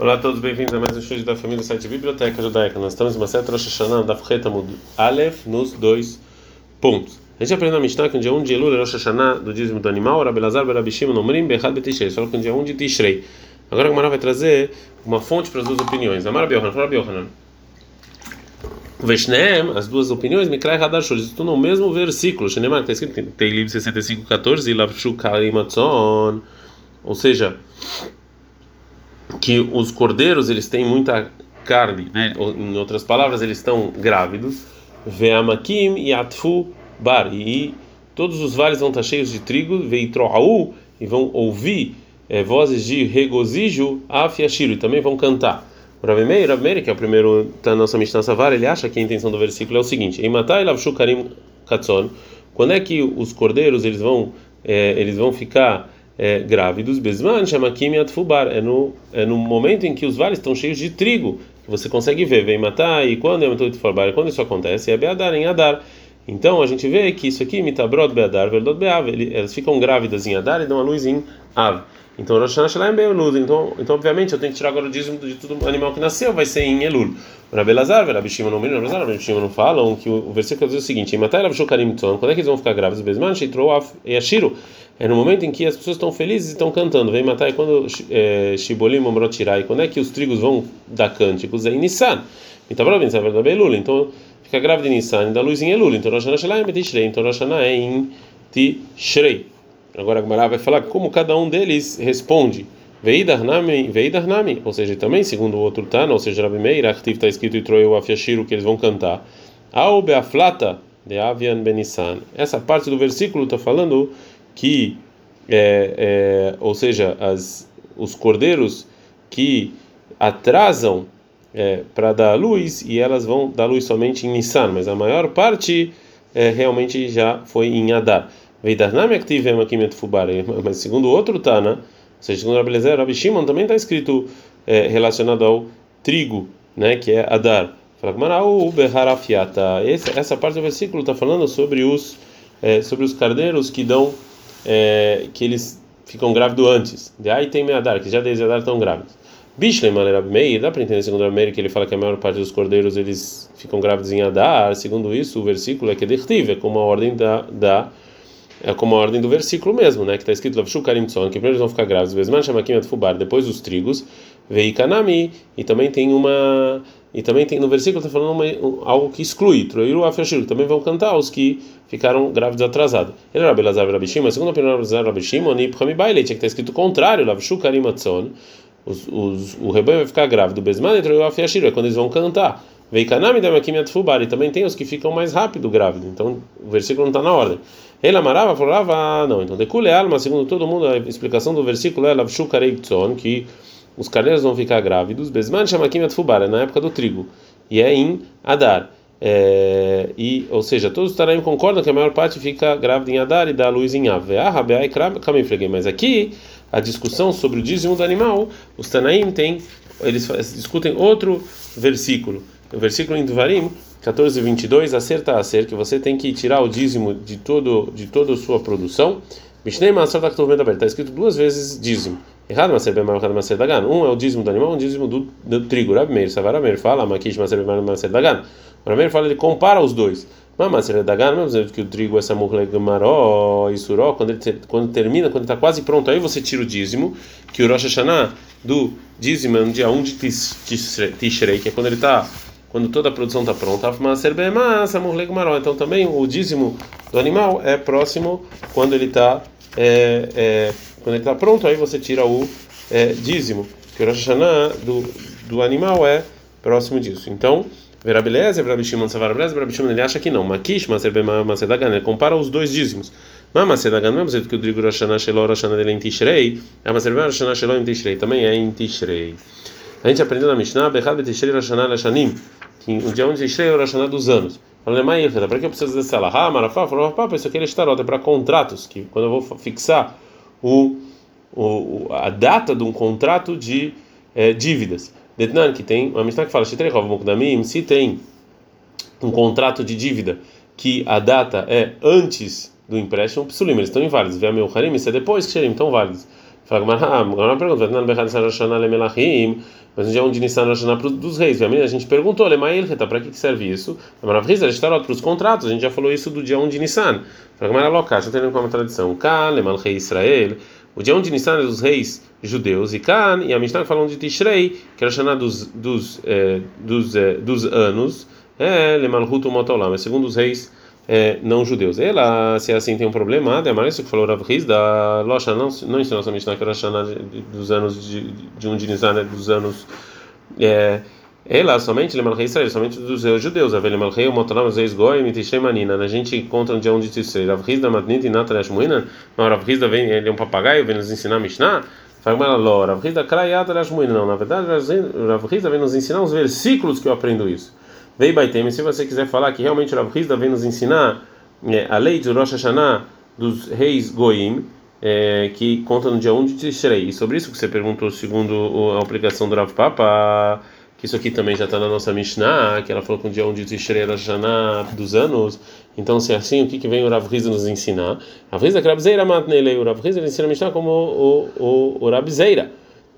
Olá a todos, bem-vindos a mais um estudo da família do site Biblioteca Judaica. Nós estamos em uma seta Rosh Hashanah da Fchetamud Aleph nos dois pontos. A gente aprendeu na Mishnah que no dia 1 de Elul é Rosh Hashanah do dízimo do animal, Rabelazar Berabishim Nomrim Bechad Betishrei, só que no dia 1 de Tishrei. Agora o Gamara vai trazer uma fonte para as duas opiniões. Amar Biohanan, fala Biohanan. Veshneem, as duas opiniões, Mikrai Hadashur, estão no mesmo versículo. Shenemar, está escrito em Teilib 65:14, Lavshu Karimatzon. Ou seja, que os cordeiros eles têm muita carne, né? Em outras palavras, eles estão grávidos. Ve'amakim e atfu bar e todos os vales vão estar cheios de trigo. Veitroau e vão ouvir é, vozes de regozijo. Afiashiro e também vão cantar. O Rav Meir, que é o primeiro da nossa Mishnah Savar, ele acha que a intenção do versículo é o seguinte: karim katzon. Quando é que os cordeiros eles vão é, eles vão ficar é, grávidos? Besman shamakim atfubar. É no é no momento em que os vales estão cheios de trigo que você consegue ver. Vem matar e quando é quando isso acontece é beadar em adar. Então a gente vê que isso aqui mitabrod beadar verdot beav. Elas ficam grávidas em adar e dão a luz em av. Então, Rosh Hashanah é Elul. Então, então, obviamente, eu tenho que tirar agora o dízimo de todo animal que nasceu, vai ser em Elul. Rabi Lazar, Rabi Shimon não Rabelazar, Rabi Shimon não falam que o, versículo diz o seguinte: Matai Rabi Shokarim Tzon, quando é que eles vão ficar grávidos? Besman, Sheitrou e Ashiro. É no momento em que as pessoas estão felizes e estão cantando. Vem matar quando Shibolim Omrotirai, quando é que os trigos vão dar cânticos? É em Nissan. Então, pensar, verdade, Elul. Então, fica grávida em Nissan e dá luz em Elul. Então, Rosh Hashanah é em Tishrei. Então, Rosh Hashanah é em Tishrei. Agora a Gemara vai falar como cada um deles responde. Veidarnami, ou seja, também segundo o outro Tana, ou seja, Rabi Meir, Achtiv está escrito e Troeu Afiashiro que eles vão cantar. Ao Beaflata de Avian Benissan. Essa parte do versículo está falando que, é, é, ou seja, as, os cordeiros que atrasam é, para dar luz e elas vão dar luz somente em Nissan, mas a maior parte é, realmente já foi em Adar. Mas segundo outro Tana, ou seja, segundo Rabi Lezer, Rabi Shimon também está escrito é, relacionado ao trigo, né, que é Adar. Fala essa parte do versículo está falando sobre os é, sobre os cardeiros que dão é, que eles ficam grávidos antes. De aí tem Adar, que já desde Adar estão grávidos. Bishlem Meir, dá para entender segundo Rabi Meir que ele fala que a maior parte dos cordeiros eles ficam grávidos em Adar. Segundo isso, o versículo é que é como a ordem da, da é como a ordem do versículo mesmo, né? Que está escrito Lavshu Karim que primeiro eles vão ficar grávidos, depois os trigos, Veikanami, e também tem uma. E também tem no versículo está falando uma, um, algo que exclui, Troiru Afashir, também vão cantar os que ficaram grávidos atrasados. Ele era Belazar Rabishim, mas segundo a opinião de Rabishim, Oni Pchami Baile, tinha que estar escrito o contrário, Lavshu o rebanho vai ficar grávido, Besman e Troiru Afashir, é quando eles vão cantar. Veikanami Damakim Atfubar, e também tem os que ficam mais rápido grávido, então o versículo não está na ordem. Ele amarava, falava, não. Então, decule alma, segundo todo mundo, a explicação do versículo é lavshu que os carneiros vão ficar grávidos, besman shamakim atfubar, é na época do trigo, e é em Adar. É, e, ou seja, todos os taraim concordam que a maior parte fica grávida em Adar e dá luz em Ave. Mas aqui, a discussão sobre o dízimo do animal, os Tanaim têm, eles discutem outro versículo. O versículo em Duvarim 14 22 acerta a ser que você tem que tirar o dízimo de todo de toda a sua produção Mishnei Ketuvim está escrito duas vezes dízimo errado Maser Bemar errado Maser Dagan um é o dízimo do animal um dízimo do, do trigo. Rabi Meir Savar Meir fala Makish Maser Bemar Maser Dagan Rabi Meir fala ele compara os dois. Mas Maser Dagan mesmo que o trigo é Samuch Legamaró e Suró quando ele quando termina quando está quase pronto aí você tira o dízimo que o Rosh Hashanah do dízimo é no dia 1 de Tishrei que é quando ele está quando toda a produção está pronta, então também o dízimo do animal é próximo quando ele está é, é, quando ele está pronto, aí você tira o é, dízimo, que o Rosh do, do animal é próximo disso. Então, Verabeleza, Verabishimon Savarabreza, Verabishimon ele acha que não. Makish, Masedagan, ele compara os dois dízimos. Mas Masedagan, mesmo jeito que o Drigo Rosh Hashanah Shelor, Rosh Hashanah dele é em Tishrei, a Masedagan Rosh Hashanah Shelor em Tishrei, também é em Tishrei. A gente aprendeu na Mishnah, Bechad Betishrei Rosh Hashanah Lashanim, que o dia 11 de o Hashanah dos anos. Falei, mas para que eu preciso salahá, ah, marafá? Falou, rapaz, isso aqui é estarota, é para contratos, que quando eu vou fixar o, o, a data de um contrato de é, dívidas. Detnan, que tem, uma Mishnah que fala, se tem um contrato de dívida que a data é antes do empréstimo, psulim, eles estão inválidos. Vê meu harim, isso é depois que xerim, estão válidos. Fala agora uma pergunta, não mas no dia 1 de Nissan Roshana dos reis. A gente perguntou, para que serve isso? Maravilha, a gente está para os contratos, a gente já falou isso do dia 1 de Nissan. Fala Loca, já tem como tradição. Lemal Rei Israel. O dia 1 de Nissan é dos reis judeus, e Kan, e a Mishnah falando de Tishrei, que era Roshana dos, dos, eh, dos, eh, dos anos, é Lemalhut Motolam, é segundo os reis é, não judeus. Ela, se é assim tem um problema, é mais isso que falou Rav Riz da Locha, não, não ensinou somente na Shana dos anos de, de um de Nisan, né, dos anos. É, ela somente Lemal Rei Israel, somente dos judeus. A Lemal Rei, Motolam, Zeis Mitishem Manina. A gente encontra no dia 1 de Tisrei. Rav Riz da Matnit e Muina. Não, Rav Riz vem, ele é um papagaio, vem nos ensinar Mishnah. Fala Ló, Rav Riz da Krayat Muina. Não, na verdade, Rav Riz vem nos ensinar uns versículos que eu aprendo isso. Vei Baitem, se você quiser falar que realmente Rav Hizda vem nos ensinar é, a lei de Rosh Hashanah dos reis Goim, é, que conta no dia 1 de Tishrei. E sobre isso que você perguntou, segundo a aplicação do Rav Papa, que isso aqui também já está na nossa Mishnah, que ela falou que no dia 1 de Tishrei era Hashanah dos anos. Então, se é assim, o que, que vem o Rav Hizda nos ensinar? Rav Hizda, que Rabzeira Matnele, o Rav Hizda ensina a Mishnah como o, o, o, o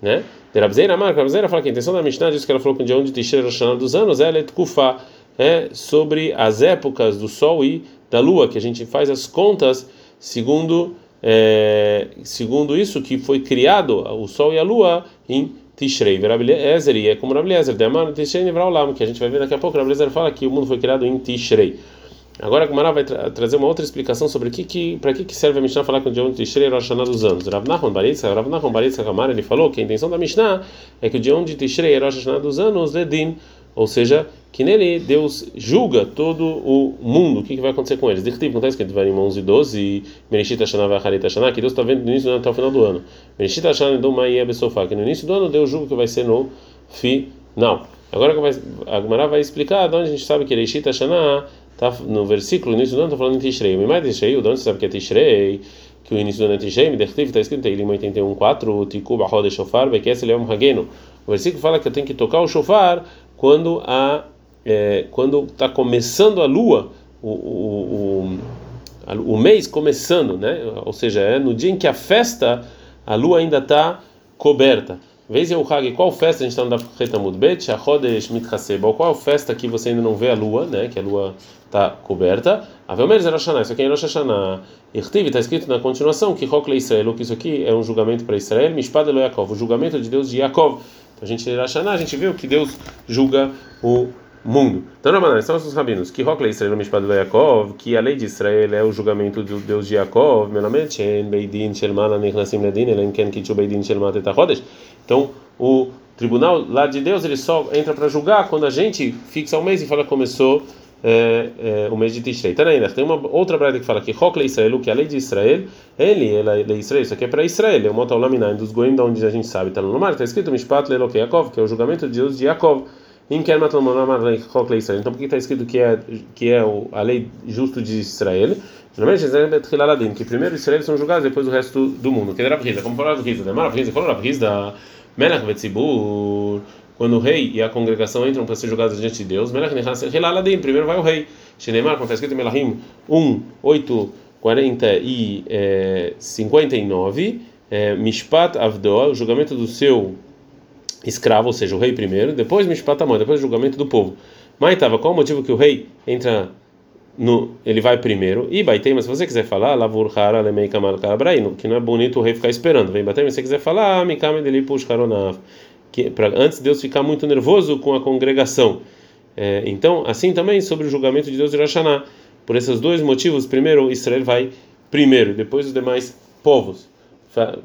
né? De Rabzeira Marca, Rabzeira fala que a intenção da Mishnah diz que ela falou que o dia 1 de Tishrei Roshana dos anos ela é Tkufá, é sobre as épocas do Sol e da Lua, que a gente faz as contas segundo é, segundo isso que foi criado o Sol e a Lua em Tishrei. Rabeliezer, e é como Rabeliezer, Demar Tishrei Nevraulam, que a gente vai ver daqui a pouco, Rabeliezer fala que o mundo foi criado em Tishrei. Agora a Gemara vai tra trazer uma outra explicação sobre que, que, para que, que serve a Mishnah falar que o dia 1 de Tishrei é Rosh Hashanah dos anos. Rav Nachman Baritza, Rav Nachman Baritza Kamar, ele falou que a intenção da Mishnah é que o dia 1 de Tishrei é Rosh Hashanah dos anos, Ledin, ou seja, que nele Deus julga todo o mundo. O que, que vai acontecer com eles? Dictiv, não está escrito em 11 e 12, Mereshit Hashanah Vacharit Hashanah, que Deus está vendo do início do ano até o final do ano. Mereshit Hashanah do Maia Besofá, que no início do ano Deus julga que vai ser no final. Agora a Gemara vai explicar de onde a gente sabe que Mereshit Hashanah Tá no versículo, no início do ano, está falando em Tishrei. O mais Tishrei, o dono sabe que é Tishrei, que o início do ano é Tishrei, Midechtiv, está escrito em 81.4, Tikub, Ahod, Shofar, Bekes, Leom, Hageno. O versículo fala que eu tenho que tocar o shofar quando a é, quando está começando a lua, o, o, o, o, mês começando, né? Ou seja, é no dia em que a festa, a lua ainda está coberta. Vez o Hag, qual festa a gente está no Dafreta Mudbet? Shachodesh Mitchaseba. Qual festa que você ainda não vê a lua, né? Que a lua está coberta. Avelmer Zerashana, isso aqui é Rosh Hashanah. Irtiv, está escrito na continuação que Rokle Israel, que isso aqui é um julgamento para Israel. Mishpad Elo Yaakov, o julgamento de Deus de Yaakov. Então a gente Hashanah, a gente viu que Deus julga o mundo. Então, Ramanan, são os rabinos que Rokle Israel Mishpad Elo Yaakov, que a lei de Israel é o julgamento do Deus de Yaakov. Melamed Shen Beidin Shelmana Nichnasim Ledin Elen Ken Kichu Beidin Shelmat Etachodesh. Então, o tribunal lá de Deus ele só entra para julgar quando a gente fixa o mês e fala começou é, é, o mês de Tishrei. Tá ainda tem uma outra brada que fala que Rokle Israel, que é a lei de Israel, ele, ela é Israel, isso aqui é para Israel, é o Motal Laminai dos Goim, de onde a gente sabe, está no mar, está escrito Mishpat Leloke Yaakov, que é o julgamento de Deus de Yaakov. Então por que está escrito que é que é a lei justo de Israel? Geralmente que primeiro Israel são julgados, depois o resto do mundo. Era quando o rei e a congregação entram para ser julgados diante de Deus, primeiro vai o rei. Como está escrito em Melahim 1, 8, 40 e é, 59, é, Mishpat Avdol, o julgamento do seu escravo, ou seja, o rei primeiro, depois Mishpat Amon, depois o julgamento do povo. Mas estava, qual o motivo que o rei entra no, ele vai primeiro, e baitei, mas se você quiser falar, lavur hara lemei kamal que não é bonito o rei ficar esperando, vem bater, se você quiser falar, mikame dele push karonav que para antes Deus ficar muito nervoso com a congregação. É, então, assim também sobre o julgamento de Deus de Rosh Hashanah. Por esses dois motivos, primeiro Israel vai primeiro, depois os demais povos.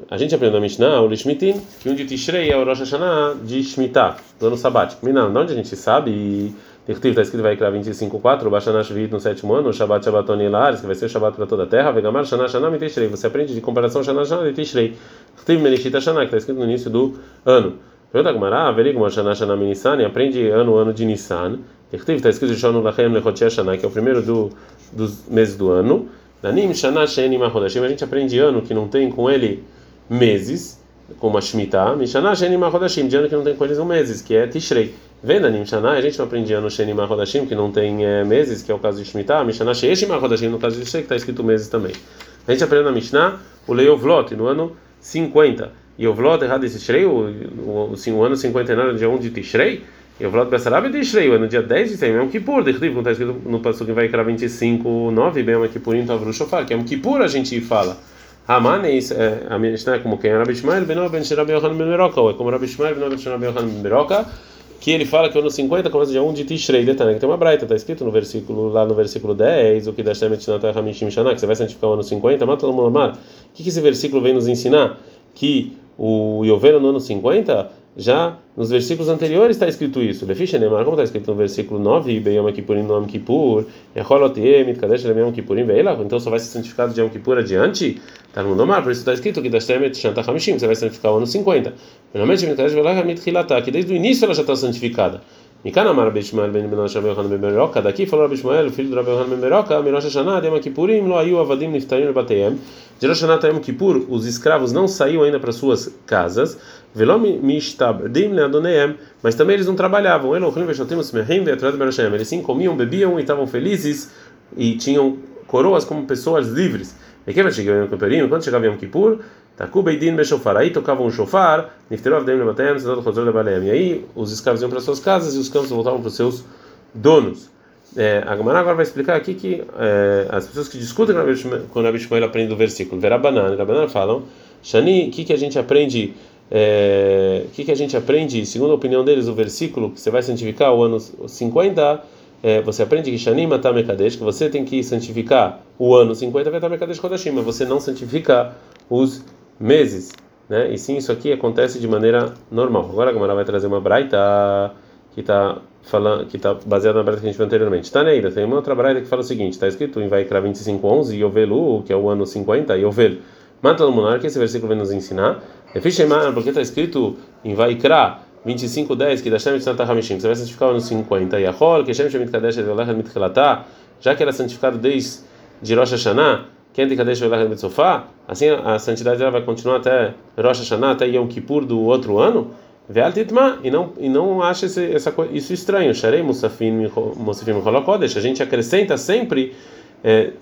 A gente aprendeu na Mishnah, o Lishmitin, que um de Tishrei é o Rosh Hashanah de Shemitah, do ano sabático. Minan, de onde a gente sabe? E está escrito vai criar 25.4, Bashana Shvit no sétimo ano, Shabbat Shabbaton Elares, que vai ser o Shabbat para toda a terra, Vegamar Shana Shana Miteshrei. Você aprende de comparação Shana Shana de Tishrei. Tiv Menishita Shana, que está escrito no início do ano. Pergunta Gmará, Verigma Shana Shana Nissan, aprende ano ano de Nissan. Está escrito Shonu Lachem Lechotia Shana, que é o primeiro do, dos meses do ano. Danim Shana Ahodashim, a gente aprende ano que não tem com ele meses, como a Shemitah. Mishana Shenim Ahodashim, de ano que não tem com eles meses, que é Tishrei. Venda Shana, a gente não aprende ano Shenim Ahodashim, que não tem é, meses, que é o caso de Shemitah. Mishana Ahodashim, no caso de Tishrei, que está escrito meses também. A gente aprende na Mishnah o Leovlot, no ano 50. E o Vlot errado esse Tishrei, o, o, o, ano 59 no dia 1 de Tishrei, e o Vlot Bessarab de Tishrei, é no dia 10 de setembro, é um Kippur, de como está escrito no Passuque vai criar 25, 9, bem, é um Kippurim, Tavru Shofar, que é um Kippur a gente fala. Hamanes, a Mishnah é como quem é Rabi Ishmael, Benó Ben Shirabi Yohan Ben Meroka, ou é como Rabi Ishmael, Benó Ben Shirabi Yohan Ben Meroka, que ele fala que o ano 50 começa dia 1 de Tishrei, detalhe, que tem uma braita, está escrito no versículo, lá no versículo 10, o que Dashem Etchinatah Hamishim Shana, que você vai santificar o ano 50, mata no Mulamar. O que esse versículo vem nos ensinar? Que o Yoveno no ano 50 já nos versículos anteriores está escrito isso. Lefisha Neymar, como está escrito no versículo 9, Beyom Kippurim no Yom Kippur, Yom Kippurim, Beila, então só vai ser santificado de Yom Kippur adiante? Está no Nomar, por isso está escrito que Dashtemet Shanta Hamishim, você vai santificar o ano 50. Finalmente, que desde o início ela já está santificada. Mikana Amar Bishmael ben Ben Rabbi Yohanan ben Beroka, daqui falou Rabbi Shmuel, filho do Rabbi Yohanan ben Beroka, Mirosh Hashanah, Yom Kippurim, Lo Ayu Avadim Niftarim Bateyem. De Rosh Hashanah Yom Kippur, os escravos não saíam ainda para suas casas, Velom Mishtabdim Leadoneem, mas também eles não trabalhavam. Eles sim comiam, bebiam e estavam felizes e tinham coroas como pessoas livres. E quando chegava Yom Kippur, Taku Beidin Beshofar. Aí tocavam um shofar, Nifterov Dem Lebatem, Sedot Chozor Lebalem. E aí os escravos iam para suas casas e os campos voltavam para os seus donos. É, a Gamara agora vai explicar aqui que é, as pessoas que discutem com o Rabi Shmuel aprendem do versículo. Verabanan, Rabanan falam, Shani, o que, que a gente aprende? O é, que, que a gente aprende, segundo a opinião deles, o versículo que você vai santificar o ano 50, é, você aprende que Shanim Atamekadesh, que você tem que santificar o ano 50 Vetamekadesh Kodashim, mas você não santifica os meses, né? E sim, isso aqui acontece de maneira normal. Agora a Gamara vai trazer uma braita que está falando, que está baseada na braita que a gente viu anteriormente. Está neira, tem uma outra braita que fala o seguinte: está escrito em Vaikra 25:11 Yovelu, que é o ano 50, Yovel. Mata no monarca, esse versículo vem nos ensinar. porque está escrito em Vaikra 25:10 que Dashem Tzanta Hamishim, você vai santificar o ano 50 e Yahol, que Shemit Kadesh Evelach já que era santificado desde de Rosh Hashanah quem tem Kadesh Velach Betzofá, assim a santidade dela vai continuar até Rosh Hashanah, até Yom Kippur do outro ano. Ve'al e não e não acha esse, essa isso estranho. A gente acrescenta sempre é,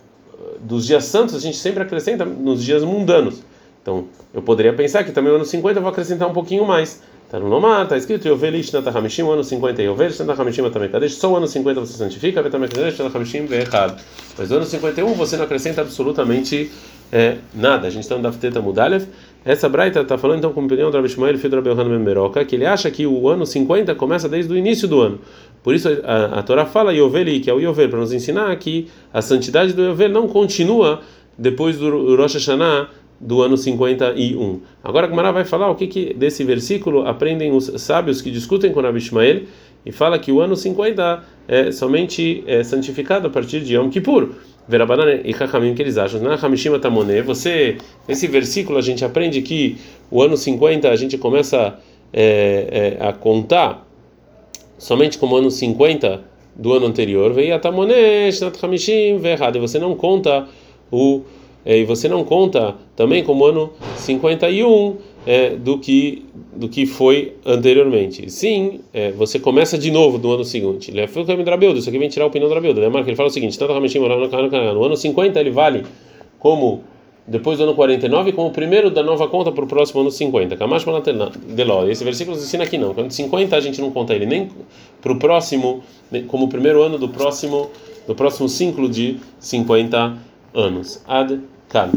dos dias santos, a gente sempre acrescenta nos dias mundanos. Então, eu poderia pensar que também no ano 50 eu vou acrescentar um pouquinho mais. Nomar, está escrito Yovelish Natahamishim, o ano 50 e Yovelish Natahamishim também Kadesh, só o ano 50 você santifica, também Kadesh Natahamishim errado. Mas no ano 51 você não acrescenta absolutamente é, nada. A gente está no Dafteta Mudalev. Essa Braita está falando então com a opinião do Rabi Shmuel, filho do Rabi Yohanan Meroca, que ele acha que o ano 50 começa desde o início do ano. Por isso a, a Torá fala Yoveli, que é o Yovel, para nos ensinar que a santidade do Yovel não continua depois do Rosh Hashanah do ano 51. Agora a Gemara vai falar o que, que desse versículo aprendem os sábios que discutem com Rabi Ishmael e fala que o ano 50 é somente é santificado a partir de Yom Kippur. Verabanan e Hakamim que eles acham. Na Hamishima Tamone, você, nesse versículo a gente aprende que o ano 50 a gente começa é, é, a contar somente como ano 50 do ano anterior. Veio a Tamone, Shnat Hamishim, e você não conta o é, e você não conta também como ano 51 é, do que do que foi anteriormente. Sim, é, você começa de novo do ano seguinte. Ele foi o isso aqui vem tirar a opinião do Rabildo. Né? Ele fala o seguinte: tanto no ano 50 ele vale como depois do ano 49 como o primeiro da nova conta para o próximo ano 50. Kamash Deló. Esse versículo nos ensina aqui não. Quando 50 a gente não conta ele nem para o próximo, como o primeiro ano do próximo do próximo ciclo de 50 anos. Ad Kan.